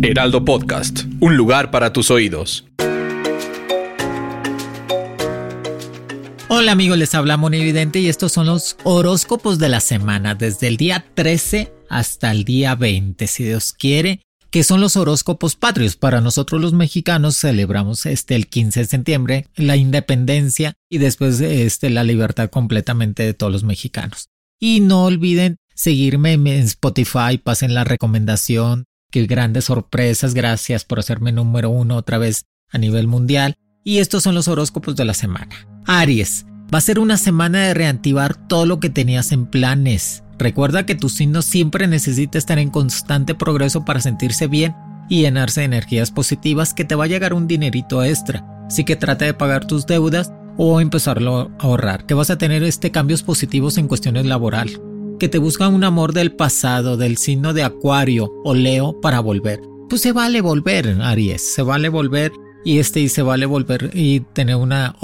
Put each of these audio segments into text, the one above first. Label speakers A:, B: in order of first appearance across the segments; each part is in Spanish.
A: Heraldo Podcast, un lugar para tus oídos.
B: Hola amigos, les habla Monividente y estos son los horóscopos de la semana, desde el día 13 hasta el día 20, si Dios quiere, que son los horóscopos patrios. Para nosotros los mexicanos celebramos este el 15 de septiembre la independencia y después este la libertad completamente de todos los mexicanos. Y no olviden seguirme en Spotify, pasen la recomendación, que grandes sorpresas, gracias por hacerme número uno otra vez a nivel mundial. Y estos son los horóscopos de la semana. Aries, va a ser una semana de reactivar todo lo que tenías en planes. Recuerda que tu signo siempre necesita estar en constante progreso para sentirse bien y llenarse de energías positivas que te va a llegar un dinerito extra. Así que trata de pagar tus deudas o empezarlo a ahorrar, que vas a tener este cambios positivos en cuestiones laboral, que te buscan un amor del pasado, del signo de Acuario o Leo para volver. Pues se vale volver, Aries, se vale volver y este y se vale volver y tener una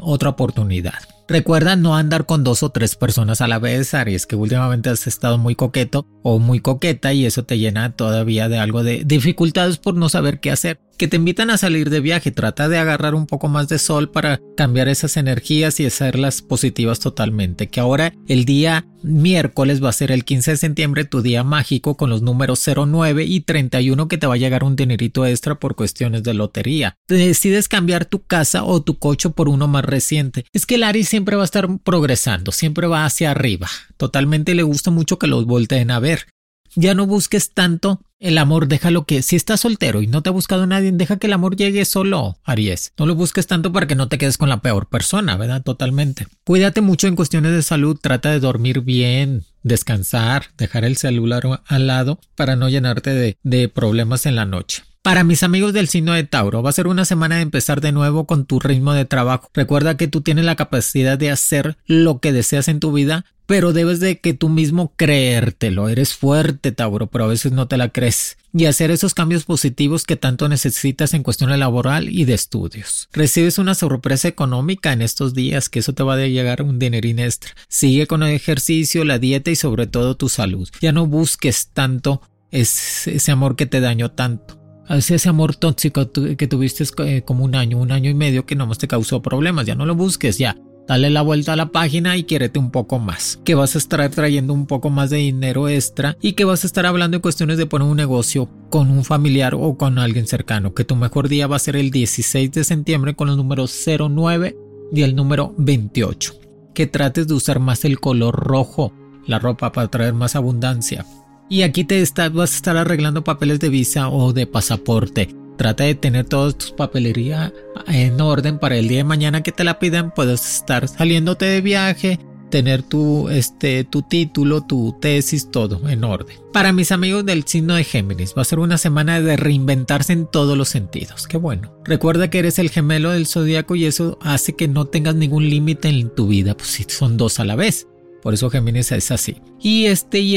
B: otra oportunidad. Recuerda no andar con dos o tres personas a la vez, Aries, que últimamente has estado muy coqueto o muy coqueta y eso te llena todavía de algo de dificultades por no saber qué hacer. Que te invitan a salir de viaje, trata de agarrar un poco más de sol para cambiar esas energías y hacerlas positivas totalmente. Que ahora el día miércoles va a ser el 15 de septiembre, tu día mágico con los números 09 y 31 que te va a llegar un dinerito extra por cuestiones de lotería. Te decides cambiar tu casa o tu coche por uno más reciente. Es que el Aries siempre va a estar progresando, siempre va hacia arriba. Totalmente le gusta mucho que los volteen a ver. Ya no busques tanto el amor, déjalo que si estás soltero y no te ha buscado nadie, deja que el amor llegue solo, Aries. No lo busques tanto para que no te quedes con la peor persona, ¿verdad? Totalmente. Cuídate mucho en cuestiones de salud, trata de dormir bien, descansar, dejar el celular al lado para no llenarte de, de problemas en la noche. Para mis amigos del signo de Tauro, va a ser una semana de empezar de nuevo con tu ritmo de trabajo. Recuerda que tú tienes la capacidad de hacer lo que deseas en tu vida, pero debes de que tú mismo creértelo. Eres fuerte, Tauro, pero a veces no te la crees. Y hacer esos cambios positivos que tanto necesitas en cuestión laboral y de estudios. Recibes una sorpresa económica en estos días, que eso te va a llegar un dinerín extra. Sigue con el ejercicio, la dieta y sobre todo tu salud. Ya no busques tanto ese amor que te dañó tanto ese amor tóxico que tuviste eh, como un año, un año y medio que nomás te causó problemas, ya no lo busques, ya. Dale la vuelta a la página y quiérete un poco más. Que vas a estar trayendo un poco más de dinero extra y que vas a estar hablando en cuestiones de poner un negocio con un familiar o con alguien cercano. Que tu mejor día va a ser el 16 de septiembre con los números 09 y el número 28. Que trates de usar más el color rojo, la ropa para traer más abundancia. Y aquí te vas a estar arreglando papeles de visa o de pasaporte. Trata de tener toda tu papelería en orden para el día de mañana que te la pidan. Puedes estar saliéndote de viaje, tener tu, este, tu título, tu tesis, todo en orden. Para mis amigos del signo de Géminis, va a ser una semana de reinventarse en todos los sentidos. Qué bueno. Recuerda que eres el gemelo del zodiaco y eso hace que no tengas ningún límite en tu vida, pues si son dos a la vez. Por eso Géminis es así. Y este y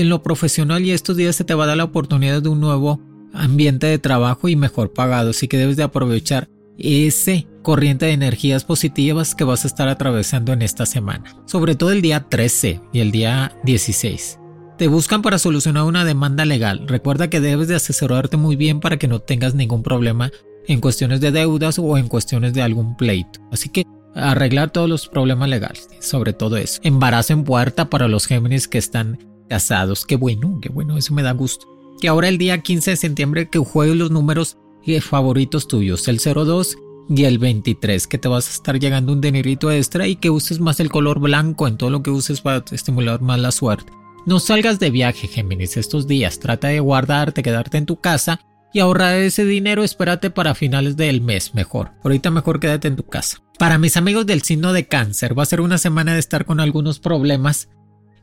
B: en, lo profesional y estos días se te va a dar la oportunidad de un nuevo ambiente de trabajo y mejor pagado, así que debes de aprovechar ese corriente de energías positivas que vas a estar atravesando en esta semana, sobre todo el día 13 y el día 16. Te buscan para solucionar una demanda legal. Recuerda que debes de asesorarte muy bien para que no tengas ningún problema en cuestiones de deudas o en cuestiones de algún pleito. Así que arreglar todos los problemas legales, sobre todo eso. Embarazo en puerta para los Géminis que están casados. Qué bueno, qué bueno, eso me da gusto. Que ahora el día 15 de septiembre que juegues los números favoritos tuyos, el 02 y el 23, que te vas a estar llegando un dinerito extra y que uses más el color blanco en todo lo que uses para estimular más la suerte. No salgas de viaje, Géminis, estos días. Trata de guardarte, quedarte en tu casa y ahorrar ese dinero, espérate para finales del mes mejor. Ahorita mejor quédate en tu casa. Para mis amigos del signo de cáncer, va a ser una semana de estar con algunos problemas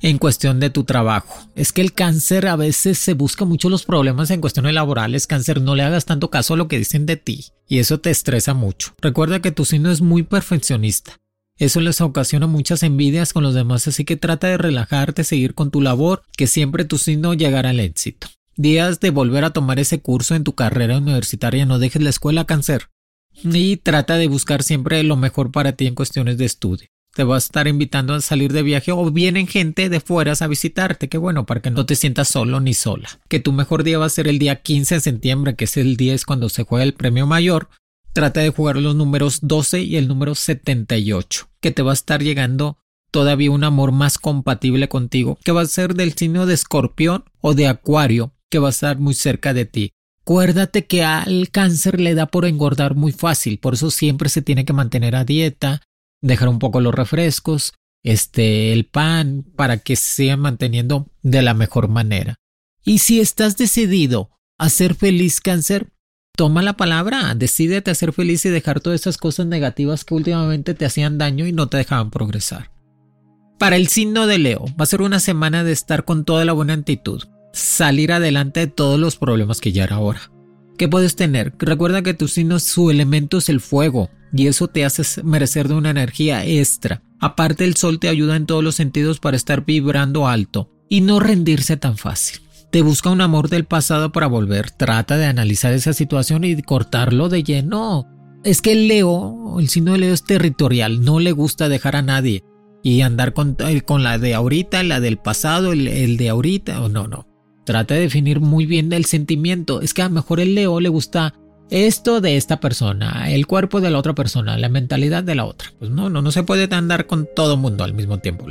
B: en cuestión de tu trabajo. Es que el cáncer a veces se busca mucho los problemas en cuestiones laborales. Cáncer, no le hagas tanto caso a lo que dicen de ti y eso te estresa mucho. Recuerda que tu signo es muy perfeccionista. Eso les ocasiona muchas envidias con los demás, así que trata de relajarte, seguir con tu labor, que siempre tu signo llegará al éxito. Días de volver a tomar ese curso en tu carrera universitaria, no dejes la escuela cáncer. Y trata de buscar siempre lo mejor para ti en cuestiones de estudio te va a estar invitando a salir de viaje o vienen gente de fuera a visitarte. Qué bueno, para que no te sientas solo ni sola. Que tu mejor día va a ser el día 15 de septiembre, que es el día es cuando se juega el premio mayor. Trata de jugar los números 12 y el número 78, que te va a estar llegando todavía un amor más compatible contigo, que va a ser del signo de escorpión o de acuario, que va a estar muy cerca de ti. Acuérdate que al cáncer le da por engordar muy fácil, por eso siempre se tiene que mantener a dieta, dejar un poco los refrescos, este, el pan, para que se sigan manteniendo de la mejor manera. Y si estás decidido a ser feliz cáncer, toma la palabra, decídete a ser feliz y dejar todas esas cosas negativas que últimamente te hacían daño y no te dejaban progresar. Para el signo de Leo, va a ser una semana de estar con toda la buena actitud, salir adelante de todos los problemas que ya era ahora. ¿Qué puedes tener? Recuerda que tu signo, su elemento es el fuego, y eso te hace merecer de una energía extra. Aparte el sol te ayuda en todos los sentidos para estar vibrando alto y no rendirse tan fácil. Te busca un amor del pasado para volver, trata de analizar esa situación y cortarlo de lleno. Es que el Leo, el signo de Leo es territorial, no le gusta dejar a nadie y andar con, eh, con la de ahorita, la del pasado, el, el de ahorita, no, no. Trata de definir muy bien el sentimiento. Es que a lo mejor el Leo le gusta esto de esta persona, el cuerpo de la otra persona, la mentalidad de la otra. Pues no, no, no se puede andar con todo mundo al mismo tiempo.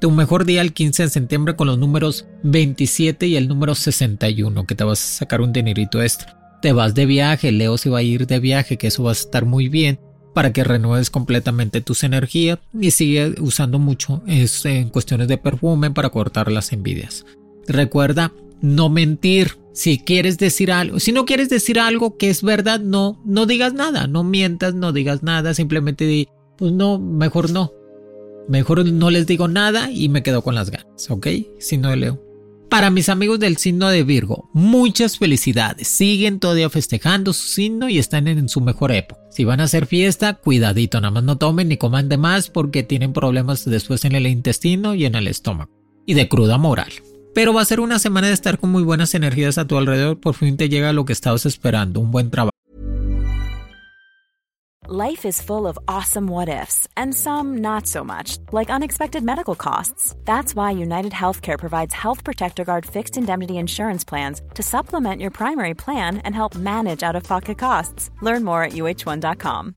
B: Tu mejor día el 15 de septiembre con los números 27 y el número 61, que te vas a sacar un dinerito extra. Te vas de viaje, Leo se va a ir de viaje, que eso va a estar muy bien para que renueves completamente tus energías y sigue usando mucho en cuestiones de perfume para cortar las envidias. Recuerda no mentir. Si quieres decir algo, si no quieres decir algo que es verdad, no, no digas nada, no mientas, no digas nada, simplemente di, pues no, mejor no. Mejor no les digo nada y me quedo con las ganas, ¿ok? Si no leo. Para mis amigos del signo de Virgo, muchas felicidades. Siguen todavía festejando su signo y están en su mejor época. Si van a hacer fiesta, cuidadito, nada más no tomen ni coman de más porque tienen problemas después en el intestino y en el estómago. Y de cruda moral. Pero va a ser una semana de estar con muy buenas energías a tu alrededor. Por fin te llega lo que estabas esperando, un buen trabajo.
C: Life is full of awesome what ifs and some not so much, like unexpected medical costs. That's why United Healthcare provides Health Protector Guard fixed indemnity insurance plans to supplement your primary plan and help manage out of pocket costs. Learn more at uh1.com.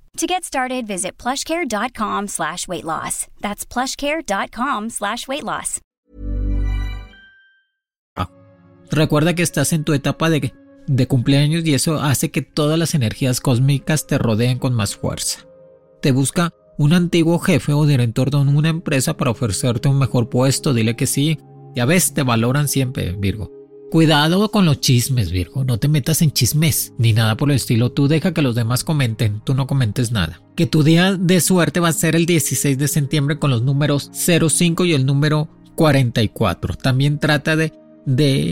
D: To get started, visit plushcare.com slash weight loss. That's plushcare.com slash weight loss.
B: Recuerda que estás en tu etapa de, de cumpleaños y eso hace que todas las energías cósmicas te rodeen con más fuerza. Te busca un antiguo jefe o director de una empresa para ofrecerte un mejor puesto, dile que sí. Ya ves, te valoran siempre, Virgo. Cuidado con los chismes, Virgo. No te metas en chismes ni nada por el estilo. Tú deja que los demás comenten, tú no comentes nada. Que tu día de suerte va a ser el 16 de septiembre con los números 05 y el número 44. También trata de,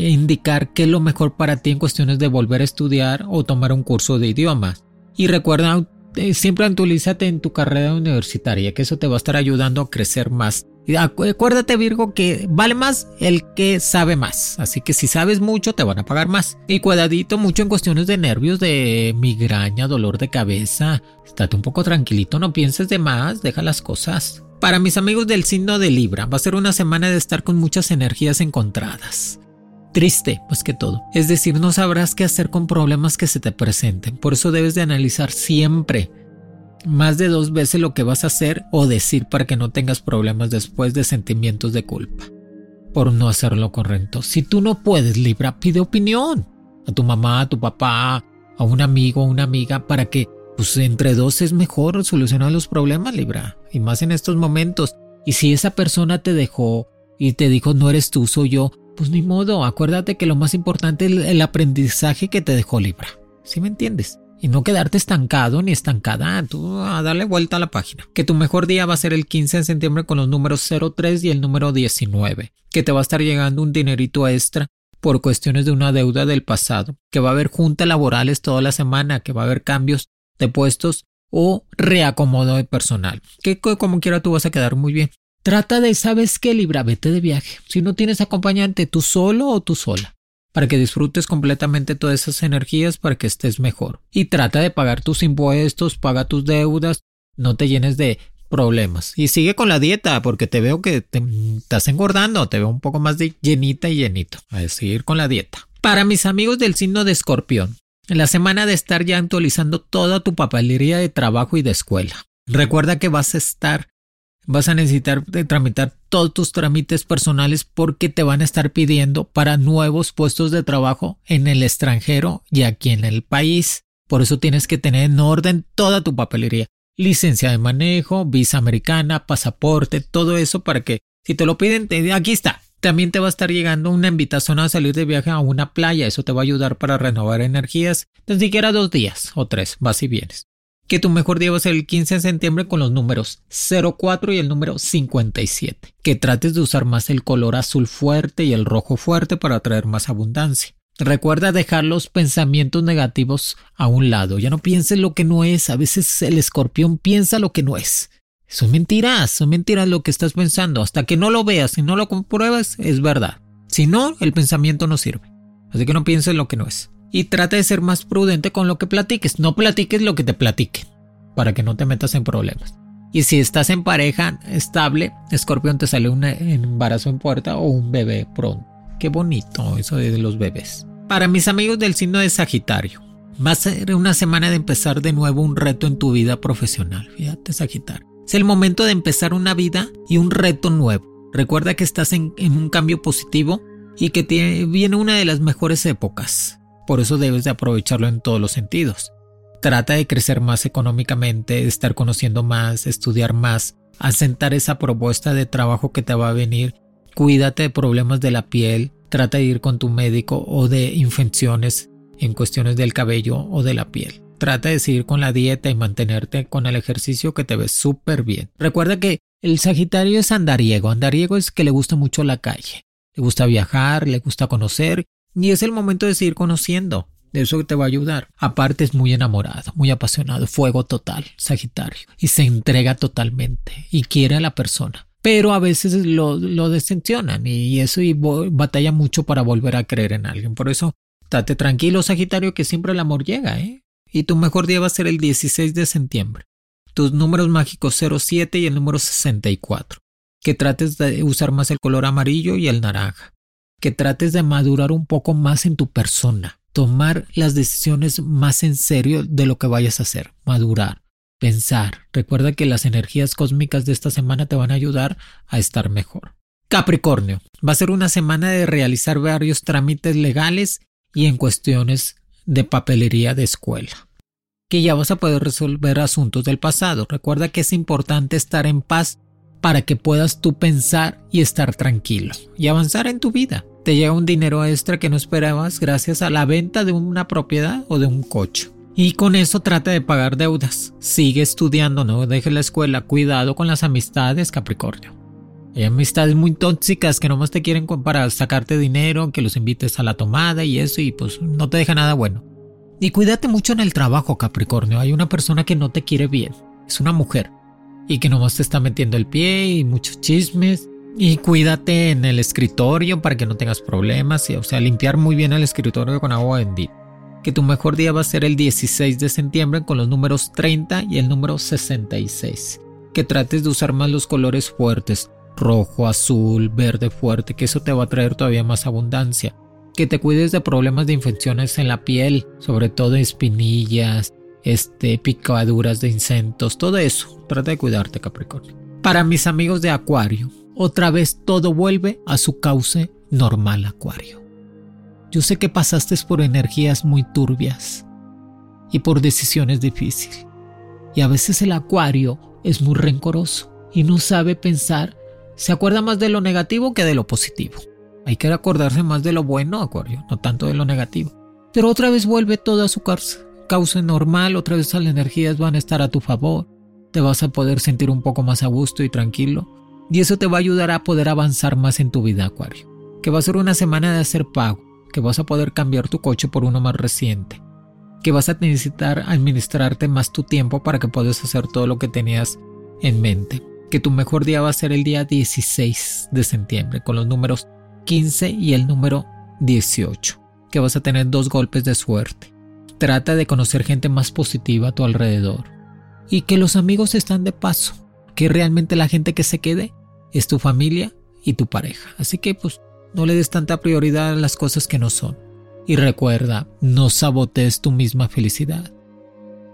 B: indicar qué es lo mejor para ti en cuestiones de volver a estudiar o tomar un curso de idiomas. Y recuerda, eh, siempre actualízate en tu carrera universitaria, que eso te va a estar ayudando a crecer más acuérdate Virgo que vale más el que sabe más. Así que si sabes mucho te van a pagar más. Y cuidadito mucho en cuestiones de nervios, de migraña, dolor de cabeza. Estate un poco tranquilito, no pienses de más, deja las cosas. Para mis amigos del signo de Libra, va a ser una semana de estar con muchas energías encontradas. Triste, pues que todo. Es decir, no sabrás qué hacer con problemas que se te presenten. Por eso debes de analizar siempre más de dos veces lo que vas a hacer o decir para que no tengas problemas después de sentimientos de culpa por no hacer lo correcto. Si tú no puedes, Libra, pide opinión a tu mamá, a tu papá, a un amigo, a una amiga, para que pues entre dos es mejor solucionar los problemas, Libra, y más en estos momentos. Y si esa persona te dejó y te dijo no eres tú, soy yo, pues ni modo, acuérdate que lo más importante es el aprendizaje que te dejó Libra. ¿Sí me entiendes? Y no quedarte estancado ni estancada, tú a darle vuelta a la página. Que tu mejor día va a ser el 15 de septiembre con los números 03 y el número 19, que te va a estar llegando un dinerito extra por cuestiones de una deuda del pasado, que va a haber juntas laborales toda la semana, que va a haber cambios de puestos o reacomodo de personal, que como quiera tú vas a quedar muy bien. Trata de, ¿sabes qué? Libra, vete de viaje. Si no tienes acompañante, tú solo o tú sola para que disfrutes completamente todas esas energías para que estés mejor. Y trata de pagar tus impuestos, paga tus deudas, no te llenes de problemas. Y sigue con la dieta, porque te veo que te estás engordando, te veo un poco más de llenita y llenito. A seguir con la dieta. Para mis amigos del signo de escorpión, en la semana de estar ya actualizando toda tu papelería de trabajo y de escuela. Recuerda que vas a estar vas a necesitar tramitar todos tus trámites personales porque te van a estar pidiendo para nuevos puestos de trabajo en el extranjero y aquí en el país. Por eso tienes que tener en orden toda tu papelería. Licencia de manejo, visa americana, pasaporte, todo eso para que si te lo piden, aquí está. También te va a estar llegando una invitación a salir de viaje a una playa. Eso te va a ayudar para renovar energías. Ni siquiera dos días o tres, vas y vienes que tu mejor día va a ser el 15 de septiembre con los números 04 y el número 57. Que trates de usar más el color azul fuerte y el rojo fuerte para atraer más abundancia. Recuerda dejar los pensamientos negativos a un lado. Ya no pienses lo que no es. A veces el escorpión piensa lo que no es. Son mentiras, son mentiras lo que estás pensando. Hasta que no lo veas y no lo compruebas, es verdad. Si no, el pensamiento no sirve. Así que no pienses lo que no es y trata de ser más prudente con lo que platiques. No platiques lo que te platiquen para que no te metas en problemas. Y si estás en pareja estable, escorpión te sale un embarazo en puerta o un bebé pronto. Qué bonito eso de los bebés. Para mis amigos del signo de Sagitario, va a ser una semana de empezar de nuevo un reto en tu vida profesional. Fíjate, Sagitario. Es el momento de empezar una vida y un reto nuevo. Recuerda que estás en, un cambio positivo y que viene una de las mejores épocas. Por eso debes de aprovecharlo en todos los sentidos. Trata de crecer más económicamente, de estar conociendo más, estudiar más, asentar esa propuesta de trabajo que te va a venir. Cuídate de problemas de la piel, trata de ir con tu médico o de infecciones en cuestiones del cabello o de la piel. Trata de seguir con la dieta y mantenerte con el ejercicio que te ves súper bien. Recuerda que el Sagitario es andariego. Andariego es que le gusta mucho la calle. Le gusta viajar, le gusta conocer y es el momento de seguir conociendo. Eso te va a ayudar. Aparte es muy enamorado, muy apasionado, fuego total, Sagitario. Y se entrega totalmente y quiere a la persona. Pero a veces lo, lo y eso y batalla mucho para volver a creer en alguien. Por eso, date tranquilo, Sagitario, que siempre el amor llega, ¿eh? Y tu mejor día va a ser el 16 de septiembre. Tus números mágicos 07 y el número 64. Que trates de usar más el color amarillo y el naranja que trates de madurar un poco más en tu persona, tomar las decisiones más en serio de lo que vayas a hacer, madurar, pensar. Recuerda que las energías cósmicas de esta semana te van a ayudar a estar mejor. Capricornio, va a ser una semana de realizar varios trámites legales y en cuestiones de papelería de escuela que ya vas a poder resolver asuntos del pasado. Recuerda que es importante estar en paz para que puedas tú pensar y estar tranquilo y avanzar en tu vida. Te llega un dinero extra que no esperabas gracias a la venta de una propiedad o de un coche. Y con eso trata de pagar deudas. Sigue estudiando, no deje la escuela. Cuidado con las amistades, Capricornio. Hay amistades muy tóxicas que nomás te quieren para sacarte dinero, que los invites a la tomada y eso, y pues no te deja nada bueno. Y cuídate mucho en el trabajo, Capricornio. Hay una persona que no te quiere bien. Es una mujer y que nomás te está metiendo el pie y muchos chismes. Y cuídate en el escritorio para que no tengas problemas. O sea, limpiar muy bien el escritorio con agua bendita. Que tu mejor día va a ser el 16 de septiembre con los números 30 y el número 66. Que trates de usar más los colores fuertes. Rojo, azul, verde fuerte, que eso te va a traer todavía más abundancia. Que te cuides de problemas de infecciones en la piel, sobre todo espinillas, este, picaduras de incentos, todo eso. Trata de cuidarte, Capricornio. Para mis amigos de Acuario, otra vez todo vuelve a su cauce normal, Acuario. Yo sé que pasaste por energías muy turbias y por decisiones difíciles. Y a veces el Acuario es muy rencoroso y no sabe pensar, se acuerda más de lo negativo que de lo positivo. Hay que acordarse más de lo bueno, Acuario, no tanto de lo negativo. Pero otra vez vuelve todo a su cauce normal, otra vez las energías van a estar a tu favor. Te vas a poder sentir un poco más a gusto y tranquilo y eso te va a ayudar a poder avanzar más en tu vida, Acuario. Que va a ser una semana de hacer pago, que vas a poder cambiar tu coche por uno más reciente, que vas a necesitar administrarte más tu tiempo para que puedas hacer todo lo que tenías en mente. Que tu mejor día va a ser el día 16 de septiembre con los números 15 y el número 18. Que vas a tener dos golpes de suerte. Trata de conocer gente más positiva a tu alrededor. Y que los amigos están de paso. Que realmente la gente que se quede es tu familia y tu pareja. Así que pues no le des tanta prioridad a las cosas que no son. Y recuerda, no sabotees tu misma felicidad.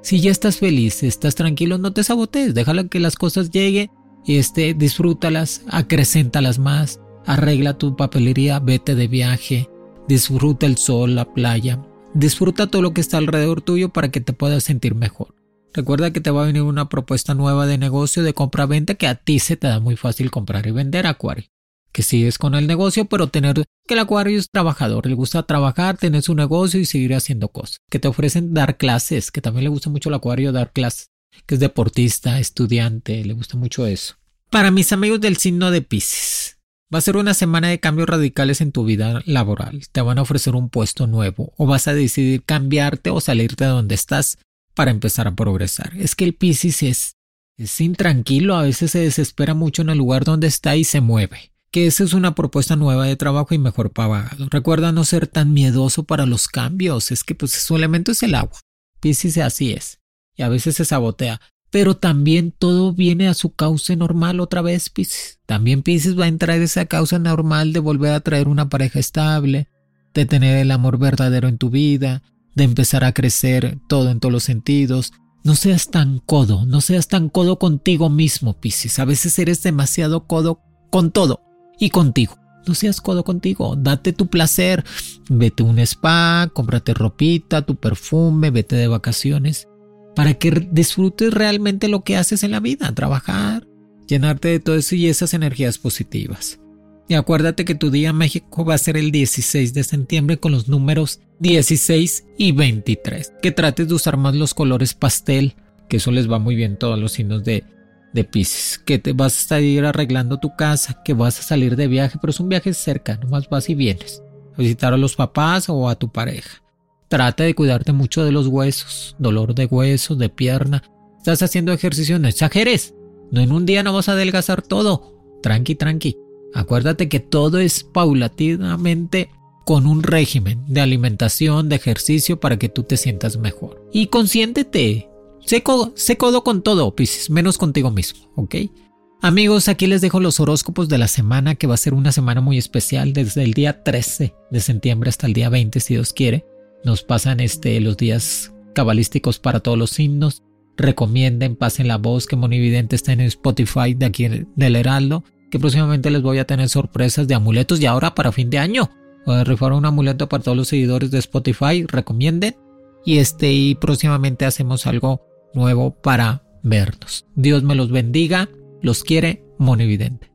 B: Si ya estás feliz, estás tranquilo, no te sabotees, déjala que las cosas lleguen y este, disfrútalas, acrecéntalas más, arregla tu papelería, vete de viaje, disfruta el sol, la playa, disfruta todo lo que está alrededor tuyo para que te puedas sentir mejor. Recuerda que te va a venir una propuesta nueva de negocio de compra-venta que a ti se te da muy fácil comprar y vender, Acuario. Que sigues con el negocio, pero tener que el Acuario es trabajador, le gusta trabajar, tener su negocio y seguir haciendo cosas. Que te ofrecen dar clases, que también le gusta mucho al Acuario dar clases. Que es deportista, estudiante, le gusta mucho eso. Para mis amigos del signo de Pisces, va a ser una semana de cambios radicales en tu vida laboral. Te van a ofrecer un puesto nuevo o vas a decidir cambiarte o salirte de donde estás para empezar a progresar. Es que el Piscis es, intranquilo, a veces se desespera mucho en el lugar donde está y se mueve. Que esa es una propuesta nueva de trabajo y mejor pagado. Recuerda no ser tan miedoso para los cambios, es que pues su elemento es el agua. Piscis así es. Y a veces se sabotea. Pero también todo viene a su cauce normal otra vez, Piscis. También Piscis va a entrar esa causa normal de volver a traer una pareja estable, de tener el amor verdadero en tu vida, de empezar a crecer todo en todos los sentidos. No seas tan codo, no seas tan codo contigo mismo, Piscis. A veces eres demasiado codo con todo y contigo. No seas codo contigo, date tu placer, vete a un spa, cómprate ropita, tu perfume, vete de vacaciones, para que disfrutes realmente lo que haces en la vida, trabajar, llenarte de todo eso y esas energías positivas. Y acuérdate que tu día en México va a ser el 16 de septiembre con los números 16 y 23. Que trates de usar más los colores pastel, que eso les va muy bien todos los signos de, de Pisces. Que te vas a ir arreglando tu casa, que vas a salir de viaje, pero es un viaje cerca, nomás vas y vienes. A visitar a los papás o a tu pareja. Trata de cuidarte mucho de los huesos, dolor de huesos, de pierna. Estás haciendo ejercicio, no exageres. No en un día no vas a adelgazar todo. Tranqui, tranqui. Acuérdate que todo es paulatinamente con un régimen de alimentación, de ejercicio para que tú te sientas mejor. Y consiéntete. Sé codo, con todo, Pisces, menos contigo mismo, ¿ok? Amigos, aquí les dejo los horóscopos de la semana, que va a ser una semana muy especial, desde el día 13 de septiembre hasta el día 20, si Dios quiere. Nos pasan este, los días cabalísticos para todos los signos. Recomienden, pasen la voz que Monividente está en Spotify de aquí del Heraldo que próximamente les voy a tener sorpresas de amuletos y ahora para fin de año. Voy a rifar un amuleto para todos los seguidores de Spotify, recomienden. Y este y próximamente hacemos algo nuevo para vernos. Dios me los bendiga, los quiere Monividente.